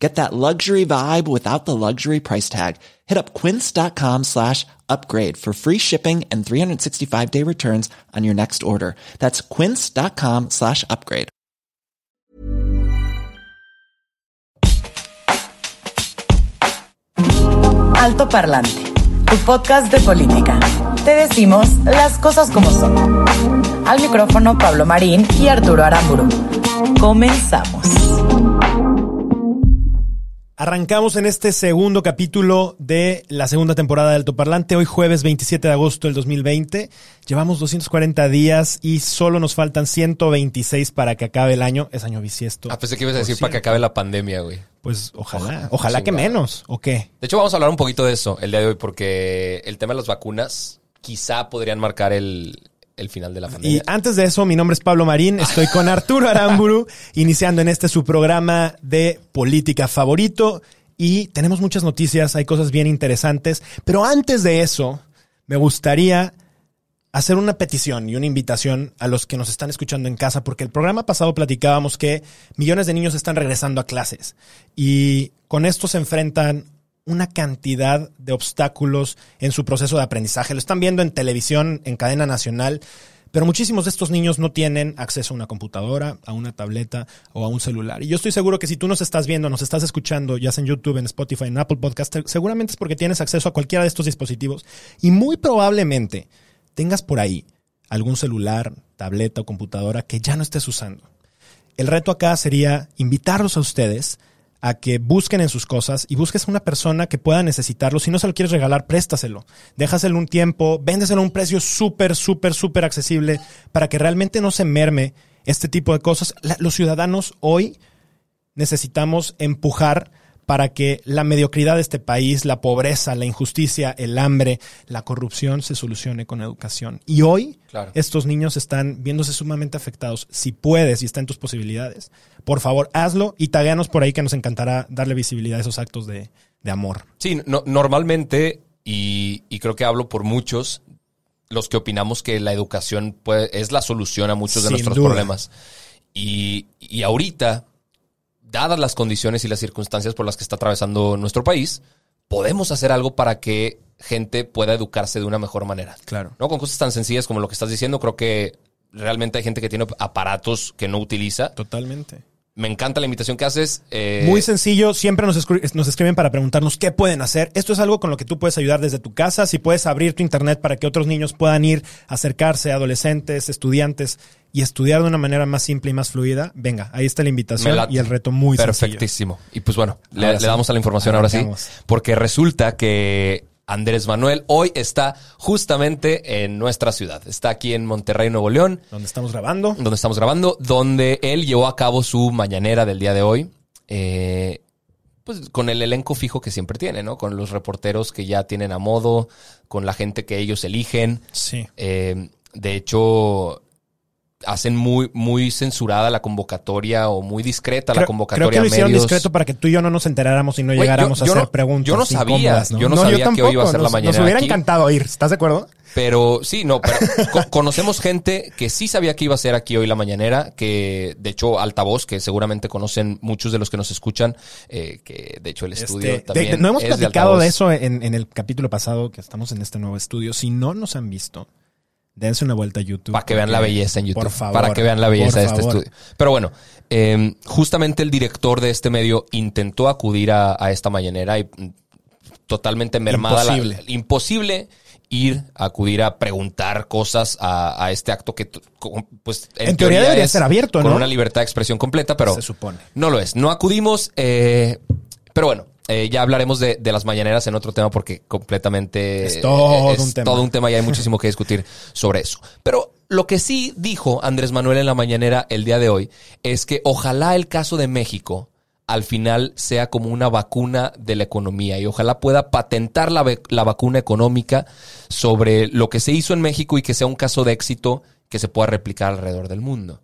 Get that luxury vibe without the luxury price tag. Hit up quince.com slash upgrade for free shipping and 365 day returns on your next order. That's quince.com slash upgrade. Alto Parlante, tu podcast de política. Te decimos las cosas como son. Al micrófono Pablo Marín y Arturo Aramburu. Comenzamos. Arrancamos en este segundo capítulo de la segunda temporada de Alto Parlante, hoy jueves 27 de agosto del 2020. Llevamos 240 días y solo nos faltan 126 para que acabe el año. Es año bisiesto. Ah, pensé que ibas a decir para que acabe la pandemia, güey. Pues ojalá, ojalá que menos, ¿o qué? De hecho, vamos a hablar un poquito de eso el día de hoy porque el tema de las vacunas quizá podrían marcar el, el final de la Y pandemia. antes de eso, mi nombre es Pablo Marín, estoy con Arturo Aramburu, iniciando en este su programa de política favorito y tenemos muchas noticias, hay cosas bien interesantes, pero antes de eso, me gustaría hacer una petición y una invitación a los que nos están escuchando en casa, porque el programa pasado platicábamos que millones de niños están regresando a clases y con esto se enfrentan una cantidad de obstáculos en su proceso de aprendizaje. Lo están viendo en televisión, en cadena nacional, pero muchísimos de estos niños no tienen acceso a una computadora, a una tableta o a un celular. Y yo estoy seguro que si tú nos estás viendo, nos estás escuchando, ya sea en YouTube, en Spotify, en Apple Podcast, seguramente es porque tienes acceso a cualquiera de estos dispositivos y muy probablemente tengas por ahí algún celular, tableta o computadora que ya no estés usando. El reto acá sería invitarlos a ustedes a que busquen en sus cosas y busques a una persona que pueda necesitarlo. Si no se lo quieres regalar, préstaselo. Déjaselo un tiempo, véndeselo a un precio súper, súper, súper accesible para que realmente no se merme este tipo de cosas. Los ciudadanos hoy necesitamos empujar para que la mediocridad de este país, la pobreza, la injusticia, el hambre, la corrupción se solucione con educación. Y hoy Claro. estos niños están viéndose sumamente afectados. Si puedes y está en tus posibilidades, por favor, hazlo y tagueanos por ahí que nos encantará darle visibilidad a esos actos de, de amor. Sí, no- normalmente, y, y creo que hablo por muchos, los que opinamos que la educación puede- es la solución a muchos de Sin nuestros duda. problemas. Y, y ahorita, dadas las condiciones y las circunstancias por las que está atravesando nuestro país, podemos hacer algo para que gente pueda educarse de una mejor manera. Claro. ¿no? Con cosas tan sencillas como lo que estás diciendo, creo que realmente hay gente que tiene aparatos que no utiliza. Totalmente. Me encanta la invitación que haces. eh, Muy sencillo, siempre nos, escri- nos escriben para preguntarnos qué pueden hacer. Esto es algo con lo que tú puedes ayudar desde tu casa. Si puedes abrir tu internet para que otros niños puedan ir, acercarse, adolescentes, estudiantes, y estudiar de una manera más simple y más fluida, venga, ahí está la invitación y el reto muy sencillo. Perfectísimo. Y pues bueno, le, damos a la información ahora sí. Porque resulta que Andrés Manuel hoy está justamente en nuestra ciudad. Está aquí en Monterrey, Nuevo León, Donde estamos grabando. donde estamos grabando, donde él llevó a cabo su mañanera del día de hoy. eh, pues con el elenco fijo que siempre tiene, ¿no? Con los reporteros que ya tienen a modo, con la gente que ellos eligen. Sí. Eh, de hecho, hacen muy, muy censurada la convocatoria o muy discreta la convocatoria creo que lo hicieron medios. discreto para que tú y yo no nos enteráramos y no llegáramos yo- a hacer no- preguntas. yo no sabía, yo no sabía que hoy iba a ser la mañanera Nos hubiera aquí. encantado ir, ¿estás de acuerdo? Pero sí, no, pero co- conocemos gente que sí sabía que iba a ser aquí hoy la mañanera, que de hecho Altavoz, que seguramente conocen muchos de los que nos escuchan, eh, que de hecho el estudio Este, también de- de- no hemos es platicado de, eso en, en el capítulo pasado que estamos en este nuevo estudio. Si no nos han visto, dense una vuelta a YouTube. Para que vean la belleza en YouTube. Por favor. Para que vean la belleza de este favor. estudio. Pero bueno, eh, justamente el director de este medio intentó acudir a, a esta mañanera y mm, totalmente mermada. la- Imposible. imposible ir a acudir a preguntar cosas a, a este acto que, pues, En teoría debería ser abierto, Con ¿no? una libertad de expresión completa, pero Se supone. no lo es. No acudimos, eh, pero bueno. Eh, ya hablaremos de, de las mañaneras en otro tema porque completamente Es todo eh, un tema. todo un tema y hay muchísimo que discutir sobre eso. Pero lo que sí dijo Andrés Manuel en la mañanera el día de hoy es que ojalá el caso de México al final sea como una vacuna de la economía y ojalá pueda patentar la vacuna económica sobre lo que se hizo en México y que sea un caso de éxito que se pueda replicar alrededor del mundo.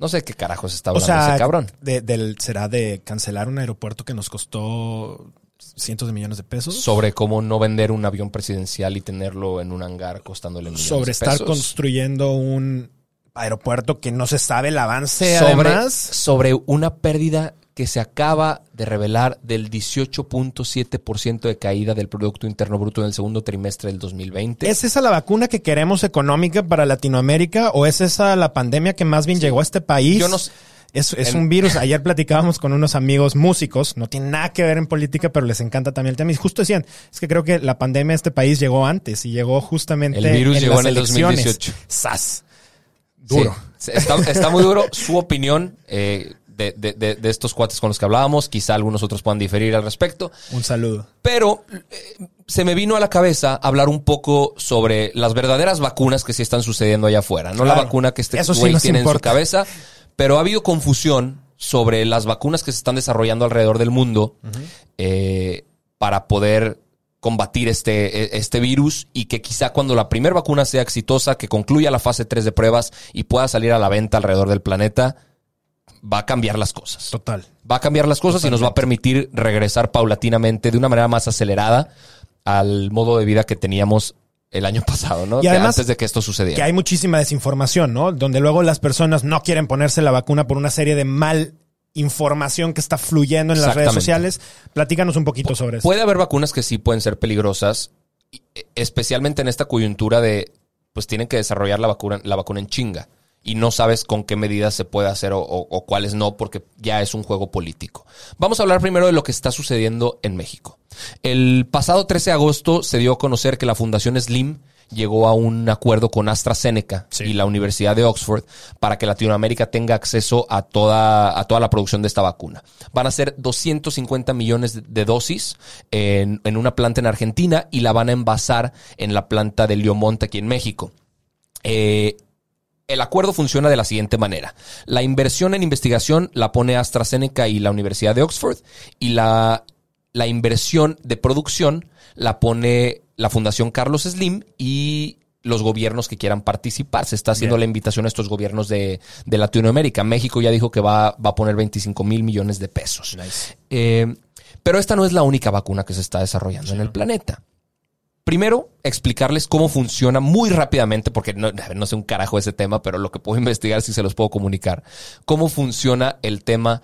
No sé qué carajos está O hablando sea, ese cabrón. de- del, será de cancelar un aeropuerto que nos costó cientos de millones de pesos. Sobre cómo no vender un avión presidencial y tenerlo en un hangar costándole millones sobre de estar pesos. construyendo un aeropuerto que no se sabe el avance sobre, además. sobre una pérdida que se acaba de revelar del 18.7% de caída del Producto Interno Bruto en el segundo trimestre del 2020. ¿Es esa la vacuna que queremos económica para Latinoamérica o es esa la pandemia que más bien llegó a este país? Yo no sé. Es, es El- un virus. Ayer platicábamos con unos amigos músicos, no tiene nada que ver en política, pero les encanta también el tema. Y justo decían, es que creo que la pandemia de este país llegó antes y llegó justamente El virus llegó las en el elecciones. 2018. ¡Sas! Duro. Sí, está, está muy duro. Su opinión eh, de, de- de- de estos cuates con los que hablábamos, quizá algunos otros puedan diferir al respecto. Un saludo. Pero eh, se me vino a la cabeza hablar un poco sobre las verdaderas vacunas que sí están sucediendo allá afuera. No la vacuna que este sí güey nos tiene en su cabeza. Pero ha habido confusión sobre las vacunas que se están desarrollando alrededor del mundo eh, para poder combatir este, e- este virus y que quizá cuando la primera vacuna sea exitosa, que concluya la fase 3 de pruebas y pueda salir a la venta alrededor del planeta, va a cambiar las cosas Total. va a cambiar las cosas y nos va a permitir regresar paulatinamente de una manera más acelerada al modo de vida que teníamos el año pasado, ¿no? Y Que además- antes de que esto Que sucediera. hay muchísima desinformación, ¿no? Donde luego las personas no quieren ponerse la vacuna por una serie de mal información que está fluyendo en las redes sociales. Platícanos un poquito sobre eso. Puede haber vacunas que sí pueden ser peligrosas, e- especialmente en esta coyuntura de, pues tienen que desarrollar la vacuna, la vacuna en chinga. Y no sabes con qué medidas se puede hacer o, o- o cuáles no, porque ya es un juego político. Vamos a hablar primero de lo que está sucediendo en México. El pasado 13 de agosto se dio a conocer que la Fundación Slim llegó a un acuerdo con AstraZeneca Sí. y la Universidad de Oxford para que Latinoamérica tenga acceso a toda, a toda la producción de esta vacuna. Van a ser 250 millones de- de dosis en, en una planta en Argentina y la van a envasar en la planta de Liomonte aquí en México. Eh, el acuerdo funciona de la siguiente manera. La inversión en investigación la pone AstraZeneca y la Universidad de Oxford y la, la inversión de producción la pone la Fundación Carlos Slim y los gobiernos que quieran participar. Se está haciendo Bien. la invitación a estos gobiernos de, de Latinoamérica. México ya dijo que va, va a poner 25 mil millones de pesos. Eh, pero esta no es la única vacuna que se está desarrollando en el planeta. Primero, explicarles cómo funciona muy rápidamente, porque no, no sé un carajo ese tema, pero lo que puedo investigar si se los puedo comunicar. Cómo funciona el tema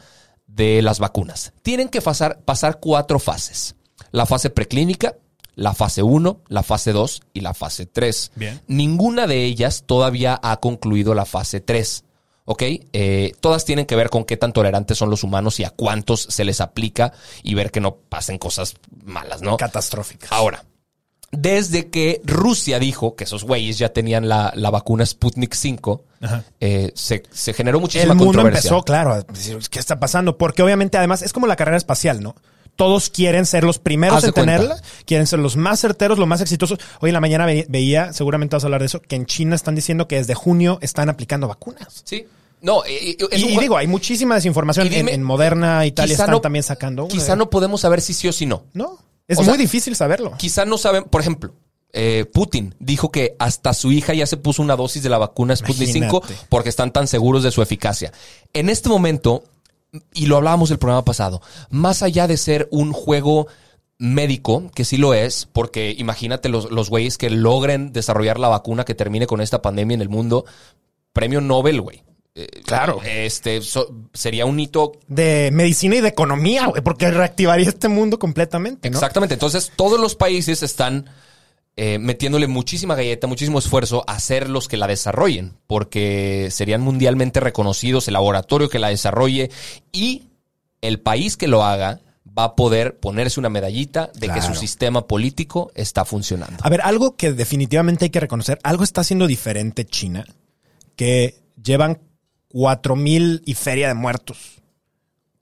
de las vacunas. Tienen que pasar, pasar cuatro fases. La fase preclínica, la fase 1, la fase 2 y la fase 3. Bien. Ninguna de ellas todavía ha concluido la fase 3. ¿Ok? Eh, todas tienen que ver con qué tan tolerantes son los humanos y a cuántos se les aplica y ver que no pasen cosas malas, ¿no? Catastróficas. Ahora, desde que Rusia dijo que esos güeyes ya tenían la, la vacuna Sputnik 5, Ajá. eh, se, se generó muchísima el mundo controversia. empezó, claro, a decir, ¿qué está pasando? Porque obviamente, además, es como la carrera espacial, ¿no? Todos quieren ser los primeros Haz en tenerla, cuenta. quieren ser los más certeros, los más exitosos. Hoy en la mañana ve- veía, seguramente vas a hablar de eso, que en China están diciendo que desde junio están aplicando vacunas. Sí. No, eh, eh, Y, digo, hay muchísima desinformación. Dime, en, en Moderna, Italia están no- también sacando una. Quizá no podemos saber si sí o si no. No, es O muy sea, difícil saberlo. Quizá no saben, por ejemplo, eh, Putin dijo que hasta su hija ya se puso una dosis de la vacuna Sputnik 5 Imagínate. porque están tan seguros de su eficacia. En este momento, y lo hablábamos el programa pasado, más allá de ser un juego médico, que sí lo es, porque imagínate los, los güeyes que logren desarrollar la vacuna que termine con esta pandemia en el mundo, premio Nobel, güey. Eh, Claro. Este so- sería un hito De medicina y de economía, güey, porque reactivaría este mundo completamente, ¿no? Exactamente. Entonces, todos los países están eh, metiéndole muchísima galleta, muchísimo esfuerzo a ser los que la desarrollen, porque serían mundialmente reconocidos el laboratorio que la desarrolle y el país que lo haga va a poder ponerse una medallita de que su sistema político está funcionando. A ver, algo que definitivamente hay que reconocer, algo está haciendo diferente China, que llevan cuatro mil y feria de muertos.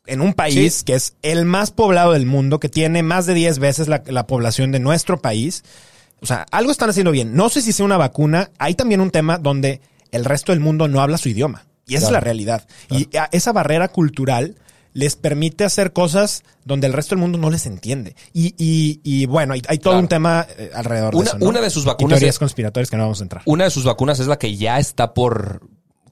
En un país Sí. que es el más poblado del mundo, que tiene más de 10 veces la, la población de nuestro país. O sea, algo están haciendo bien. No sé si sea una vacuna. Hay también un tema donde el resto del mundo no habla su idioma. Y esa es la realidad. Y a- esa barrera cultural les permite hacer cosas donde el resto del mundo no les entiende. Y, y, y bueno, hay, hay todo Claro. un tema eh, alrededor Una- de eso. ¿no? una de sus Y vacunas teorías es- conspiratorias que no vamos a entrar. Una de sus vacunas es la que ya está por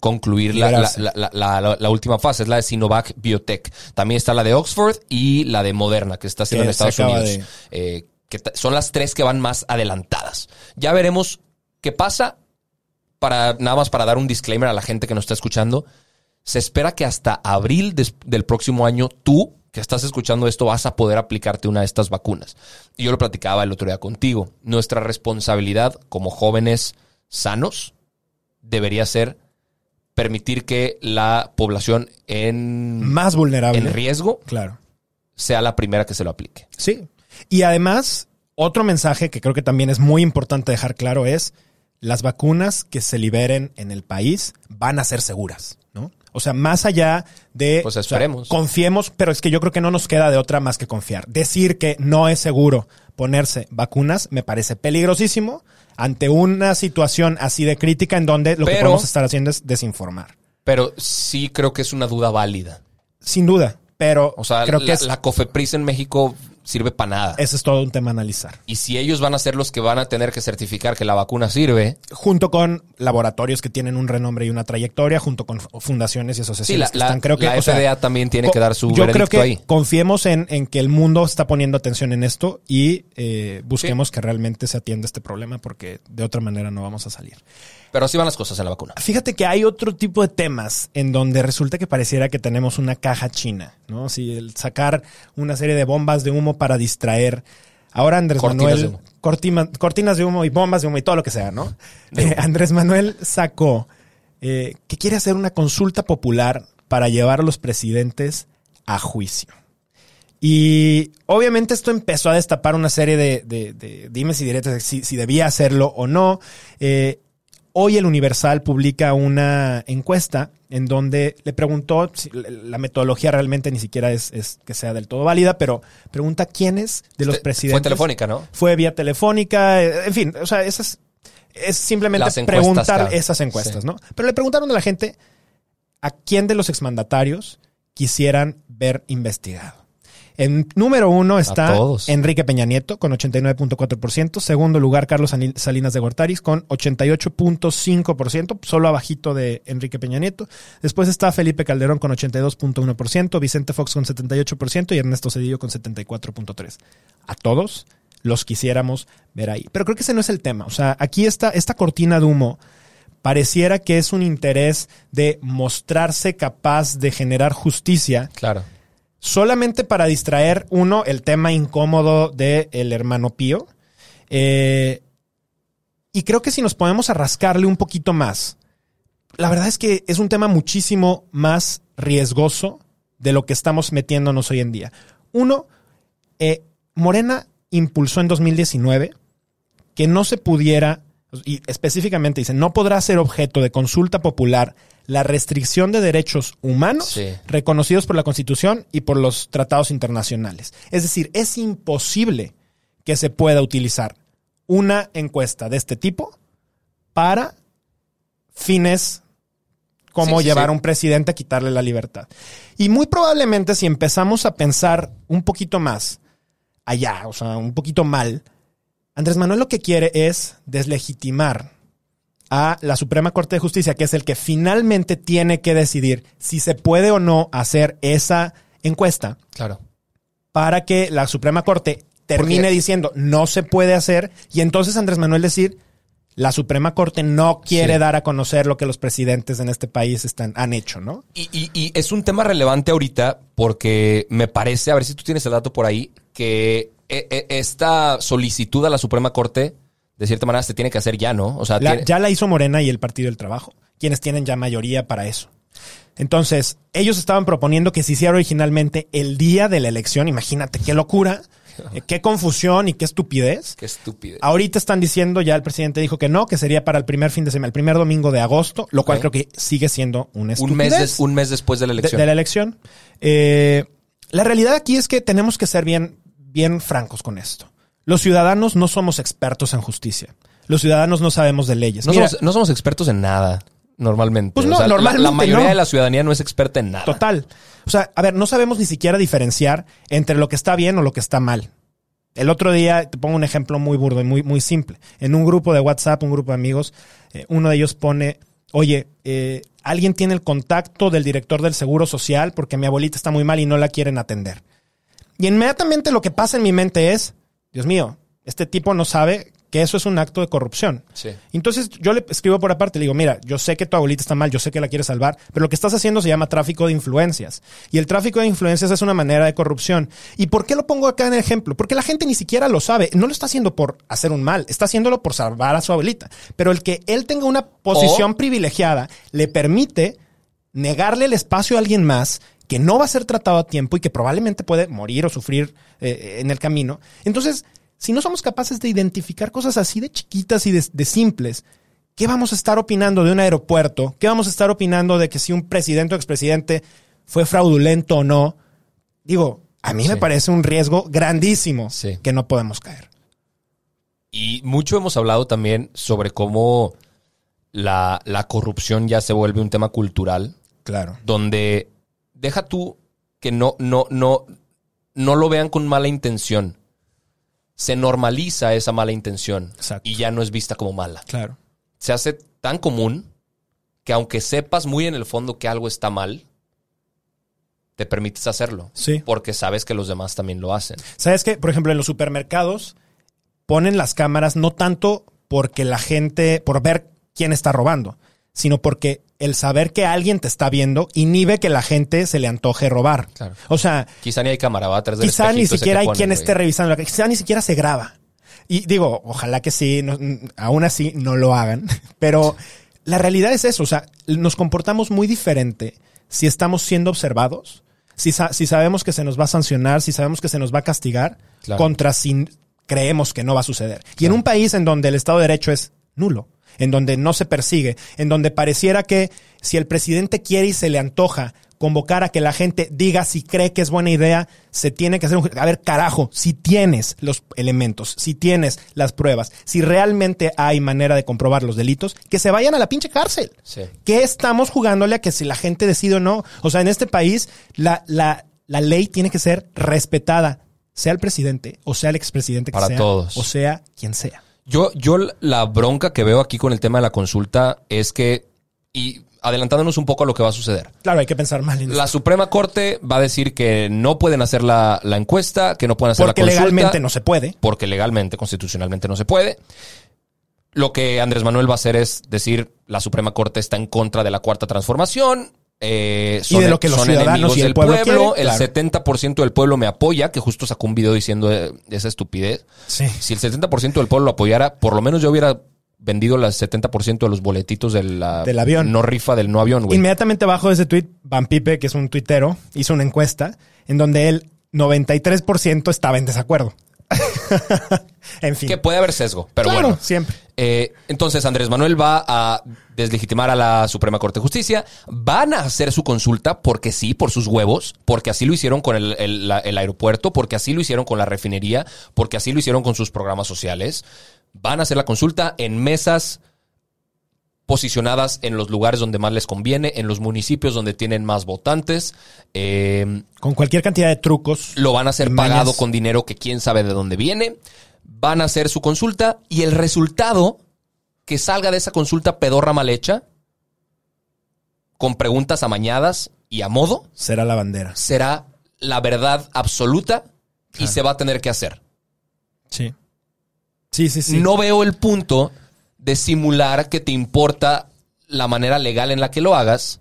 concluir la, última fase, es la de Sinovac Biotech. También está la de Oxford y la de Moderna, que está haciendo en Estados Unidos. Eh, que son las tres que van más adelantadas. Ya veremos qué pasa. Para, nada más para dar un disclaimer a la gente que nos está escuchando. Se espera que hasta abril del próximo año tú, que estás escuchando esto, vas a poder aplicarte una de estas vacunas. Y yo lo platicaba el otro día contigo. Nuestra responsabilidad como jóvenes sanos debería ser permitir que la población en, Más vulnerable. en riesgo Claro. sea la primera que se lo aplique. Sí. Y además, otro mensaje que creo que también es muy importante dejar claro es las vacunas que se liberen en el país van a ser seguras, ¿no? O sea, más allá de Pues o sea, confiemos, pero es que yo creo que no nos queda de otra más que confiar. Decir que no es seguro ponerse vacunas me parece peligrosísimo ante una situación así de crítica en donde lo que podemos estar haciendo es desinformar. Pero sí creo que es una duda válida. Sin duda, pero O sea, creo la, que es- la COFEPRIS en México sirve para nada. ese es todo un tema a analizar. Y si ellos van a ser los que van a tener que certificar que la vacuna sirve, junto con laboratorios que tienen un renombre y una trayectoria, junto con fundaciones y asociaciones sí, la, que están, creo que la sea, FDA también tiene que dar su Yo creo que ahí. confiemos en, en que el mundo está poniendo atención en esto y eh, busquemos que realmente se atienda este problema porque de otra manera no vamos a salir. Pero así van las cosas en la vacuna. Fíjate que hay otro tipo de temas en donde resulta que pareciera que tenemos una caja china, ¿no? Si el sacar una serie de bombas de humo para distraer. Ahora Andrés Cortinas Manuel, de humo. cortima- cortinas de humo y bombas de humo y todo lo que sea, ¿no? Eh, Andrés Manuel sacó eh, que quiere hacer una consulta popular para llevar a los presidentes a juicio. Y obviamente esto empezó a destapar una serie de, de- de dimes y diretes de si, si debía hacerlo o no. Eh, hoy el Universal publica una encuesta en donde le preguntó, si- la metodología realmente ni siquiera es, es que sea del todo válida, pero pregunta quiénes de los presidentes. Fue telefónica, ¿no? Fue vía telefónica, eh, en fin, o sea, esas es simplemente encuestas, preguntar claro. esas encuestas, Sí. ¿no? Pero le preguntaron a la gente a quién de los exmandatarios quisieran ver investigado. En número uno está. Enrique Peña Nieto con 89.4%. Segundo lugar, Carlos Salinas de Gortaris con 88.5%, solo abajito de Enrique Peña Nieto. Después está Felipe Calderón con 82.1%, Vicente Fox con 78% y Ernesto Cedillo con 74.3%. A todos los quisiéramos ver ahí. Pero creo que ese no es el tema. O sea, aquí está esta cortina de humo pareciera que es un interés de mostrarse capaz de generar justicia Claro. Solamente para distraer, uno, el tema incómodo del el hermano Pío. Eh, y creo que si nos ponemos a rascarle un poquito más, la verdad es que es un tema muchísimo más riesgoso de lo que estamos metiéndonos hoy en día. Uno, eh, Morena impulsó en 2019 que no se pudiera, y específicamente dice, no podrá ser objeto de consulta popular la restricción de derechos humanos Sí. reconocidos por la Constitución y por los tratados internacionales. Es decir, es imposible que se pueda utilizar una encuesta de este tipo para fines como Sí, sí, llevar a un presidente a quitarle la libertad. Y muy probablemente si empezamos a pensar un poquito más allá, o sea, un poquito mal, Andrés Manuel lo que quiere es deslegitimar a la Suprema Corte de Justicia, que es el que finalmente tiene que decidir si se puede o no hacer esa encuesta Claro. para que la Suprema Corte termine Porque- diciendo no se puede hacer y entonces Andrés Manuel decir la Suprema Corte no quiere Sí. dar a conocer lo que los presidentes en este país están, han hecho, ¿no? Y, y- y es un tema relevante ahorita porque me parece, a ver si tú tienes el dato por ahí, que esta solicitud a la Suprema Corte, de cierta manera, se tiene que hacer ya, ¿no? O sea, La- tiene- ya la hizo Morena y el Partido del Trabajo, quienes tienen ya mayoría para eso. Entonces, ellos estaban proponiendo que se hiciera originalmente el día de la elección. Imagínate qué locura, eh, qué confusión y qué estupidez. Qué estúpido. Ahorita están diciendo, ya el presidente dijo que no, que sería para el primer fin de semana, el primer domingo de agosto, lo cual creo que sigue siendo una Un mes, estupidez un mes después de la de, elección. de la elección. Eh, la realidad aquí es que tenemos que ser bien, bien francos con esto. Los ciudadanos no somos expertos en justicia. Los ciudadanos no sabemos de leyes. no, Mira, somos, no somos expertos en nada. normalmente. Pues no, O sea, la- normalmente La, mayoría no. de la ciudadanía no es experta en nada. Total. O sea, a ver, no sabemos ni siquiera diferenciar entre lo que está bien o lo que está mal. El otro día, te pongo un ejemplo muy burdo y muy, muy simple. En un grupo de WhatsApp, un grupo de amigos, eh, uno de ellos pone, oye, eh, alguien tiene el contacto del director del Seguro Social porque mi abuelita está muy mal y no la quieren atender. Y inmediatamente lo que pasa en mi mente es, Dios mío, este tipo no sabe que eso es un acto de corrupción. Sí. Entonces yo le escribo por aparte, le digo, mira, yo sé que tu abuelita está mal, yo sé que la quieres salvar, pero lo que estás haciendo se llama tráfico de influencias. Y el tráfico de influencias es una manera de corrupción. ¿Y por qué lo pongo acá en el ejemplo? Porque la gente ni siquiera lo sabe. No lo está haciendo por hacer un mal, está haciéndolo por salvar a su abuelita. Pero el que él tenga una posición O- privilegiada le permite negarle el espacio a alguien más que no va a ser tratado a tiempo y que probablemente puede morir o sufrir eh, en el camino. Entonces, si no somos capaces de identificar cosas así de chiquitas y de, de simples, ¿qué vamos a estar opinando de un aeropuerto? ¿Qué vamos a estar opinando de que si un presidente o expresidente fue fraudulento o no? Digo, a mí me parece un riesgo grandísimo Sí. que no podemos caer. Y mucho hemos hablado también sobre cómo la, la corrupción ya se vuelve un tema cultural, Claro. donde deja tú que no, no, no, no lo vean con mala intención. Se normaliza esa mala intención Exacto. y ya no es vista como mala. Claro. Se hace tan común que aunque sepas muy en el fondo que algo está mal, te permites hacerlo. Sí. Porque sabes que los demás también lo hacen. ¿Sabes qué? Por ejemplo, en los supermercados ponen las cámaras no tanto porque la gente, por ver quién está robando, sino porque el saber que alguien te está viendo inhibe que la gente se le antoje robar. Claro. O sea, Quizá ni hay cámara, va atrás del quizá ni siquiera hay ponen, quien güey. esté revisando, la- quizá ni siquiera se graba. Y digo, ojalá que sí, no- aún así no lo hagan, pero la realidad es eso, o sea, nos comportamos muy diferente si estamos siendo observados, si, sa- si sabemos que se nos va a sancionar, si sabemos que se nos va a castigar, Claro. contra si creemos que no va a suceder. Y en un país en donde el Estado de Derecho es nulo, en donde no se persigue, en donde pareciera que si el presidente quiere y se le antoja convocar a que la gente diga si cree que es buena idea, se tiene que hacer un... A ver, carajo, si tienes los elementos, si tienes las pruebas, si realmente hay manera de comprobar los delitos, que se vayan a la pinche cárcel. Sí. ¿Qué estamos jugándole a que si la gente decide o no? O sea, en este país la, la, la ley tiene que ser respetada, sea el presidente o sea el expresidente que Para sea, todos. o sea quien sea. Yo, yo la bronca que veo aquí con el tema de la consulta es que, y adelantándonos un poco a lo que va a suceder. Claro, hay que pensar mal en La. Suprema Corte va a decir que no pueden hacer la, la encuesta, que no pueden hacer porque la consulta. legalmente no se puede. Porque legalmente, constitucionalmente no se puede. Lo que Andrés Manuel va a hacer es decir, la Suprema Corte está en contra de la cuarta transformación. Eh, Y de lo que los son ciudadanos enemigos y el pueblo el claro. 70% del pueblo me apoya, que justo sacó un video diciendo eh, esa estupidez. Sí. Si el 70% del pueblo lo apoyara, por lo menos yo hubiera vendido el 70% de los boletitos de la Del avión. no rifa del no avión, güey. Inmediatamente abajo de ese tweet, Van Pipe, que es un tuitero, hizo una encuesta en donde el 93% estaba en desacuerdo. en fin. Que puede haber sesgo, pero claro, bueno. siempre. Eh, entonces Andrés Manuel va a deslegitimar a la Suprema Corte de Justicia. Van a hacer su consulta porque sí, por sus huevos, porque así lo hicieron con el, el- la- el aeropuerto, porque así lo hicieron con la refinería, porque así lo hicieron con sus programas sociales. Van a hacer la consulta en mesas posicionadas en los lugares donde más les conviene, en los municipios donde tienen más votantes. Eh, Con cualquier cantidad de trucos. lo van a hacer mañas. pagado con dinero que quién sabe de dónde viene. Van a hacer su consulta y el resultado que salga de esa consulta pedorra mal hecha, con preguntas amañadas y a modo, Será la bandera. será la verdad absoluta y se va a tener que hacer. Sí. Sí, sí, sí. No veo el punto de simular que te importa la manera legal en la que lo hagas,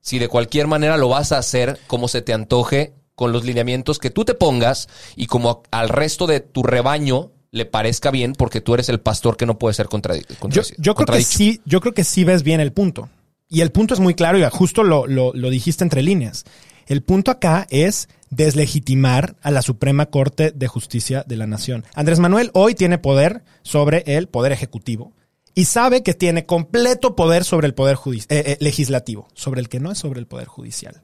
si de cualquier manera lo vas a hacer como se te antoje, con los lineamientos que tú te pongas y como al resto de tu rebaño le parezca bien, porque tú eres el pastor que no puede ser contradi- Yo, yo creo que sí, yo creo que sí ves bien el punto. Y el punto es muy claro, y justo lo, lo, lo dijiste entre líneas. El punto acá es deslegitimar a la Suprema Corte de Justicia de la Nación. Andrés Manuel hoy tiene poder sobre el Poder Ejecutivo y sabe que tiene completo poder sobre el Poder eh, eh, Legislativo, sobre el que no es sobre el Poder Judicial.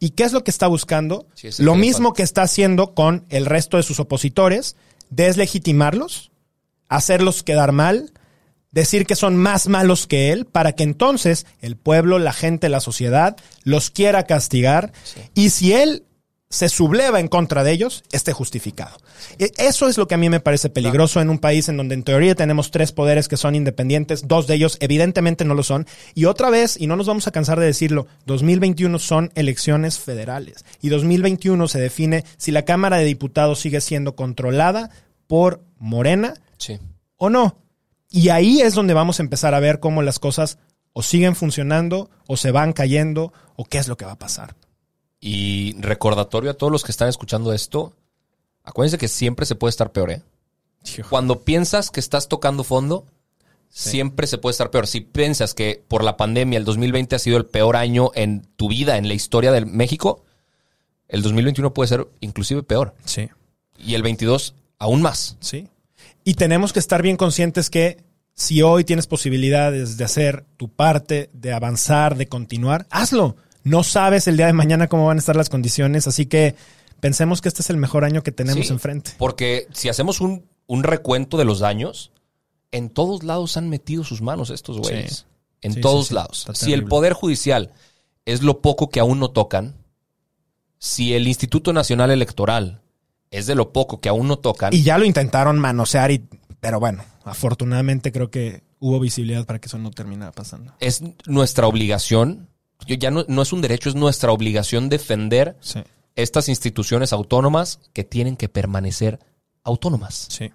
¿Y qué es lo que está buscando? Sí, lo mismo que está haciendo con el resto de sus opositores, deslegitimarlos, hacerlos quedar mal, decir que son más malos que él para que entonces el pueblo, la gente, la sociedad los quiera castigar y si él se subleva en contra de ellos, esté justificado. E- Eso es lo que a mí me parece peligroso en un país en donde en teoría tenemos tres poderes que son independientes, dos de ellos evidentemente no lo son, y otra vez, y no nos vamos a cansar de decirlo, 2021 son elecciones federales, y 2021 se define si la Cámara de Diputados sigue siendo controlada por Morena Sí. o no. Y ahí es donde vamos a empezar a ver cómo las cosas o siguen funcionando o se van cayendo o qué es lo que va a pasar. Y recordatorio a todos los que están escuchando esto, acuérdense que siempre se puede estar peor, ¿eh? Cuando piensas que estás tocando fondo, siempre se puede estar peor. Si piensas que por la pandemia el 2020 ha sido el peor año en tu vida, en la historia de México, el 2021 puede ser inclusive peor. Sí. Y el 22 aún más. Sí. Y tenemos que estar bien conscientes que si hoy tienes posibilidades de hacer tu parte, de avanzar, de continuar, hazlo. No sabes el día de mañana cómo van a estar las condiciones, así que pensemos que este es el mejor año que tenemos Sí, enfrente. Porque si hacemos un, un recuento de los daños, en todos lados han metido sus manos estos güeyes. Sí. En Sí, todos sí, sí. lados. Si el. Poder Judicial es lo poco que aún no tocan, si el Instituto Nacional Electoral es de lo poco que aún no tocan, Y ya lo intentaron manosear, y, pero bueno, afortunadamente creo que hubo visibilidad para que eso no terminara pasando. es nuestra obligación, ya no, no es un derecho, es nuestra obligación defender Sí, estas instituciones autónomas que tienen que permanecer autónomas. sí,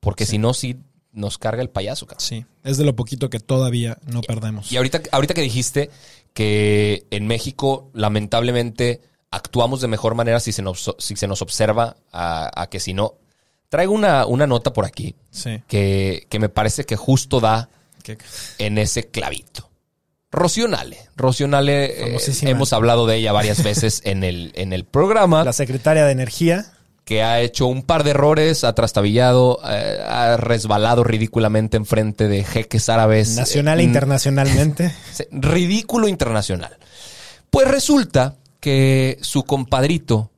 Porque si no, sí nos carga el payaso, sí. Es de lo poquito que todavía no perdemos. Y ahorita, ahorita que dijiste que en México, lamentablemente, actuamos de mejor manera si se nos, si se nos observa a, a que si no. Traigo una, una nota por aquí Sí. que, que me parece que justo da ¿Qué? en ese clavito. Rocío Nale. Rocío Nale, eh, hemos hablado de ella varias veces en el, en el programa, La secretaria de Energía. que ha hecho un par de errores, ha trastabillado, eh, ha resbalado ridículamente en frente de jeques árabes. Nacional e eh, internacionalmente. Ridículo internacional. Pues resulta que su compadrito,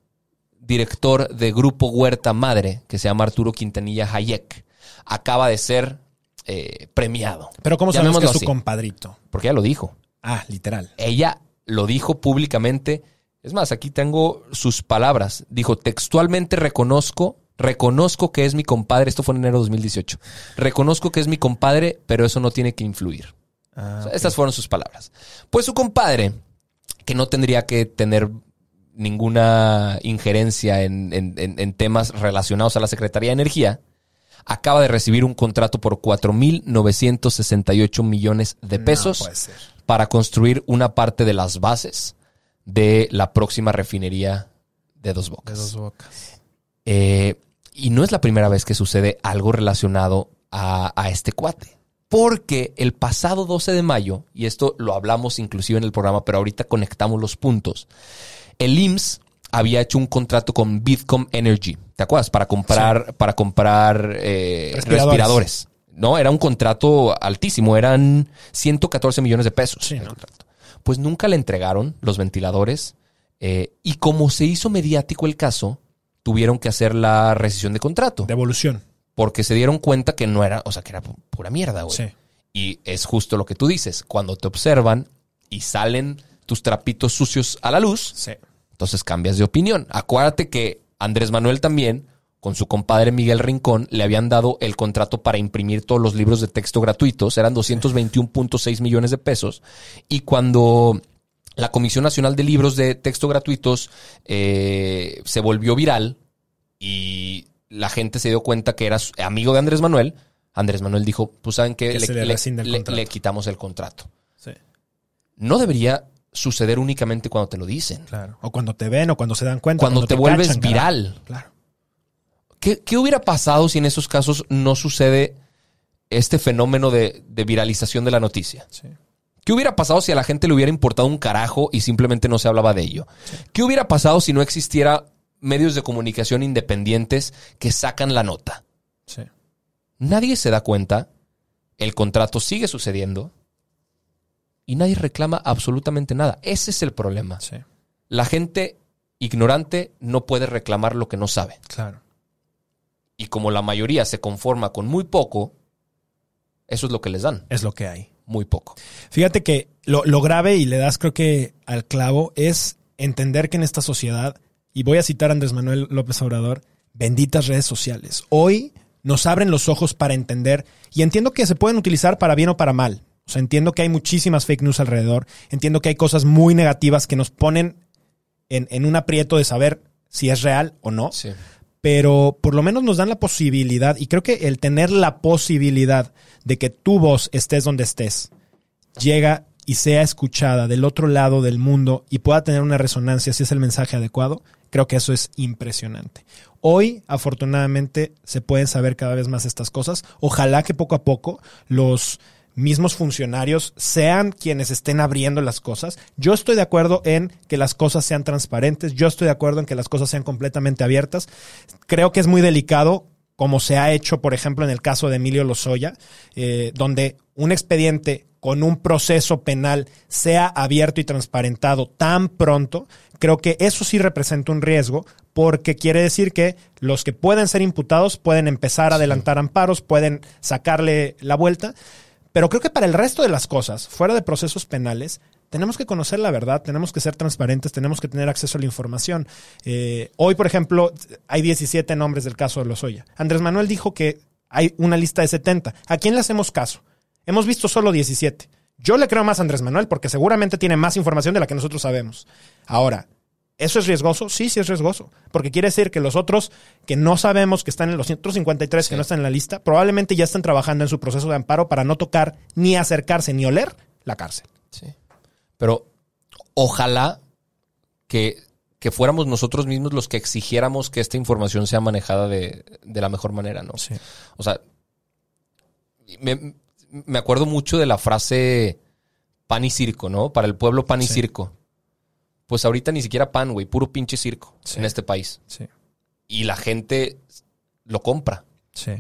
director de Grupo Huerta Madre, que se llama Arturo Quintanilla Hayek, acaba de ser eh, premiado. Pero ¿cómo sabemos que es su así, compadrito? Porque ella lo dijo. Ah, literal. Ella lo dijo públicamente. Es más, aquí tengo sus palabras. Dijo, textualmente reconozco, reconozco que es mi compadre. Esto fue en enero de 2018. Reconozco que es mi compadre, pero eso no tiene que influir. Ah, O sea, Estas fueron sus palabras. Pues su compadre, que no tendría que tener ninguna injerencia en, en- en- en temas relacionados a la Secretaría de Energía, acaba de recibir un contrato por 4.968 millones de No pesos puede ser. para construir una parte de las bases de la próxima refinería de Dos Bocas. De dos bocas. Eh, y no es la primera vez que sucede algo relacionado a, a este cuate. Porque el pasado 12 de mayo, y esto lo hablamos inclusive en el programa, pero ahorita conectamos los puntos, el IMSS había hecho un contrato con Bitcom Energy, ¿te acuerdas? Para comprar, para comprar eh, Respiradores. respiradores. No, era un contrato altísimo, eran 114 millones de pesos. Sí, el ¿no? contrato. Pues nunca le entregaron los ventiladores eh, y como se hizo mediático el caso, tuvieron que hacer la rescisión de contrato Devolución. porque se dieron cuenta que no era, o sea, que era pu- pura mierda, güey. Sí. Y es justo lo que tú dices, cuando te observan y salen tus trapitos sucios a la luz, Sí. Entonces cambias de opinión. Acuérdate que Andrés Manuel también, con su compadre Miguel Rincón, le habían dado el contrato para imprimir todos los libros de texto gratuitos. Eran 221.6 millones de pesos. Y cuando la Comisión Nacional de Libros de Texto Gratuitos eh, se volvió viral y la gente se dio cuenta que era amigo de Andrés Manuel, Andrés Manuel dijo, pues saben qué? Que le le quitamos el contrato. Sí. No debería suceder únicamente cuando te lo dicen. Claro. O cuando te ven o cuando se dan cuenta. Cuando te vuelves cachan, carajo. viral. Claro. ¿Qué, qué hubiera pasado si en esos casos no sucede este fenómeno de, de viralización de la noticia? Sí. ¿Qué hubiera pasado si a la gente le hubiera importado un carajo y simplemente no se hablaba de ello? ¿Qué hubiera pasado si no existiera medios de comunicación independientes que sacan la nota? Sí. Nadie se da cuenta, el contrato sigue sucediendo y nadie reclama absolutamente nada. Ese es el problema. Sí. La gente ignorante no puede reclamar lo que no sabe. Claro. Y como la mayoría se conforma con muy poco, Eso es lo que les dan. Es lo que hay. Muy poco. Fíjate que lo, lo grave, y le das creo que al clavo, es entender que en esta sociedad, y voy a citar a Andrés Manuel López Obrador, benditas redes sociales. Hoy nos abren los ojos para entender, y entiendo que se pueden utilizar para bien o para mal. O sea, entiendo que hay muchísimas fake news alrededor, entiendo que hay cosas muy negativas que nos ponen en, en un aprieto de saber si es real o no. Sí. pero por lo menos nos dan la posibilidad, y creo que el tener la posibilidad de que tu voz estés donde estés, llega y sea escuchada del otro lado del mundo y pueda tener una resonancia si es el mensaje adecuado, creo que eso es impresionante. Hoy, afortunadamente, se pueden saber cada vez más estas cosas. Ojalá que poco a poco los mismos funcionarios sean quienes estén abriendo las cosas. Yo estoy de acuerdo en que las cosas sean transparentes, yo estoy de acuerdo en que las cosas sean completamente abiertas. Creo que es muy delicado, como se ha hecho, por ejemplo, en el caso de Emilio Lozoya, eh, donde un expediente con un proceso penal sea abierto y transparentado tan pronto, creo que eso sí representa un riesgo porque quiere decir que los que pueden ser imputados pueden empezar a adelantar amparos, pueden sacarle la vuelta, pero creo que para el resto de las cosas, fuera de procesos penales, tenemos que conocer la verdad, tenemos que ser transparentes, tenemos que tener acceso a la información. Eh, hoy, por ejemplo, hay 17 nombres del caso de Lozoya. Andrés Manuel dijo que hay una lista de 70. ¿A quién le hacemos caso? Hemos visto solo 17. Yo le creo más a Andrés Manuel porque seguramente tiene más información de la que nosotros sabemos. Ahora, ¿eso es riesgoso? Sí, sí es riesgoso. Porque quiere decir que los otros que no sabemos que están en los 153 que no están en la lista, probablemente ya están trabajando en su proceso de amparo para no tocar ni acercarse ni oler la cárcel. Sí. Pero ojalá que, que fuéramos nosotros mismos los que exigiéramos que esta información sea manejada de, de la mejor manera, ¿no? Sí. O sea, me, me acuerdo mucho de la frase pan y circo, ¿no? Para el pueblo pan y circo. Pues ahorita ni siquiera pan, güey, puro pinche circo Sí. en este país. Sí, Y la gente lo compra sí,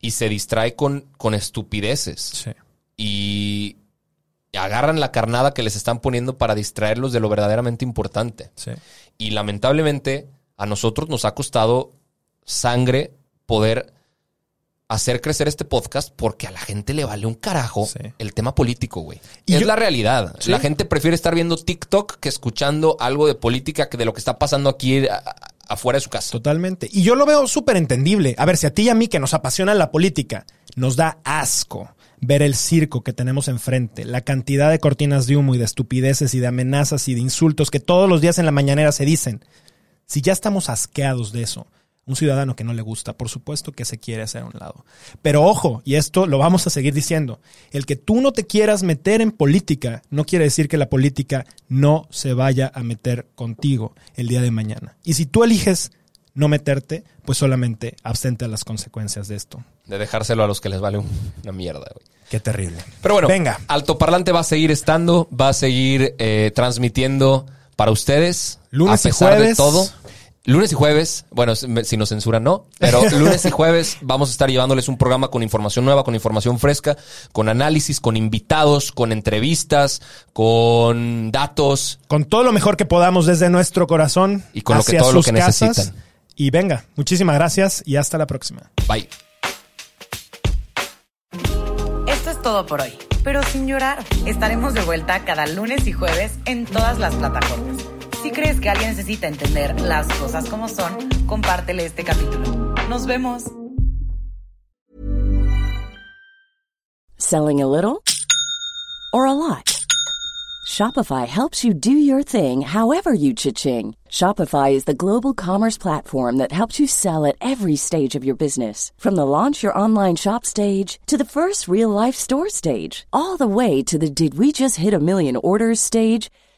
y se distrae con, con estupideces. sí. Y agarran la carnada que les están poniendo para distraerlos de lo verdaderamente importante. sí. Y lamentablemente a nosotros nos ha costado sangre poder hacer crecer este podcast porque a la gente le vale un carajo Sí. el tema político, güey. Y Es yo- la realidad. Sí. La gente prefiere estar viendo TikTok que escuchando algo de política que de lo que está pasando aquí a- a- afuera de su casa. Totalmente. Y yo lo veo súper entendible. A ver, si a ti y a mí que nos apasiona la política, nos da asco ver el circo que tenemos enfrente, la cantidad de cortinas de humo y de estupideces y de amenazas y de insultos que todos los días en la mañanera se dicen. Si ya estamos asqueados de eso, un ciudadano que no le gusta, por supuesto que se quiere hacer a un lado. Pero ojo, y esto lo vamos a seguir diciendo, el que tú no te quieras meter en política no quiere decir que la política no se vaya a meter contigo el día de mañana. Y si tú eliges no meterte, pues solamente abstente a las consecuencias de esto. De dejárselo a los que les vale un- una mierda, güey. Qué terrible. Pero bueno, Venga. Altoparlante va a seguir estando, va a seguir eh, transmitiendo para ustedes. Lunes a y pesar de jueves. todo. Lunes y jueves, bueno, si nos censuran, no, pero lunes y jueves vamos a estar llevándoles un programa con información nueva, con información fresca, con análisis, con invitados, con entrevistas, con datos. Con todo lo mejor que podamos desde nuestro corazón Y con lo que- todo lo sus que casas. necesitan. Y venga, muchísimas gracias y hasta la próxima. Bye. Esto es todo por hoy, pero sin llorar. Estaremos de vuelta cada lunes y jueves en todas las plataformas. Si crees que alguien necesita entender las cosas como son, compártele este capítulo. Nos vemos. Selling a little or a lot? Shopify helps you do your thing however you cha-ching. Shopify is the global commerce platform that helps you sell at every stage of your business. From the launch your online shop stage to the first real life store stage, all the way to the did we just hit a million orders stage.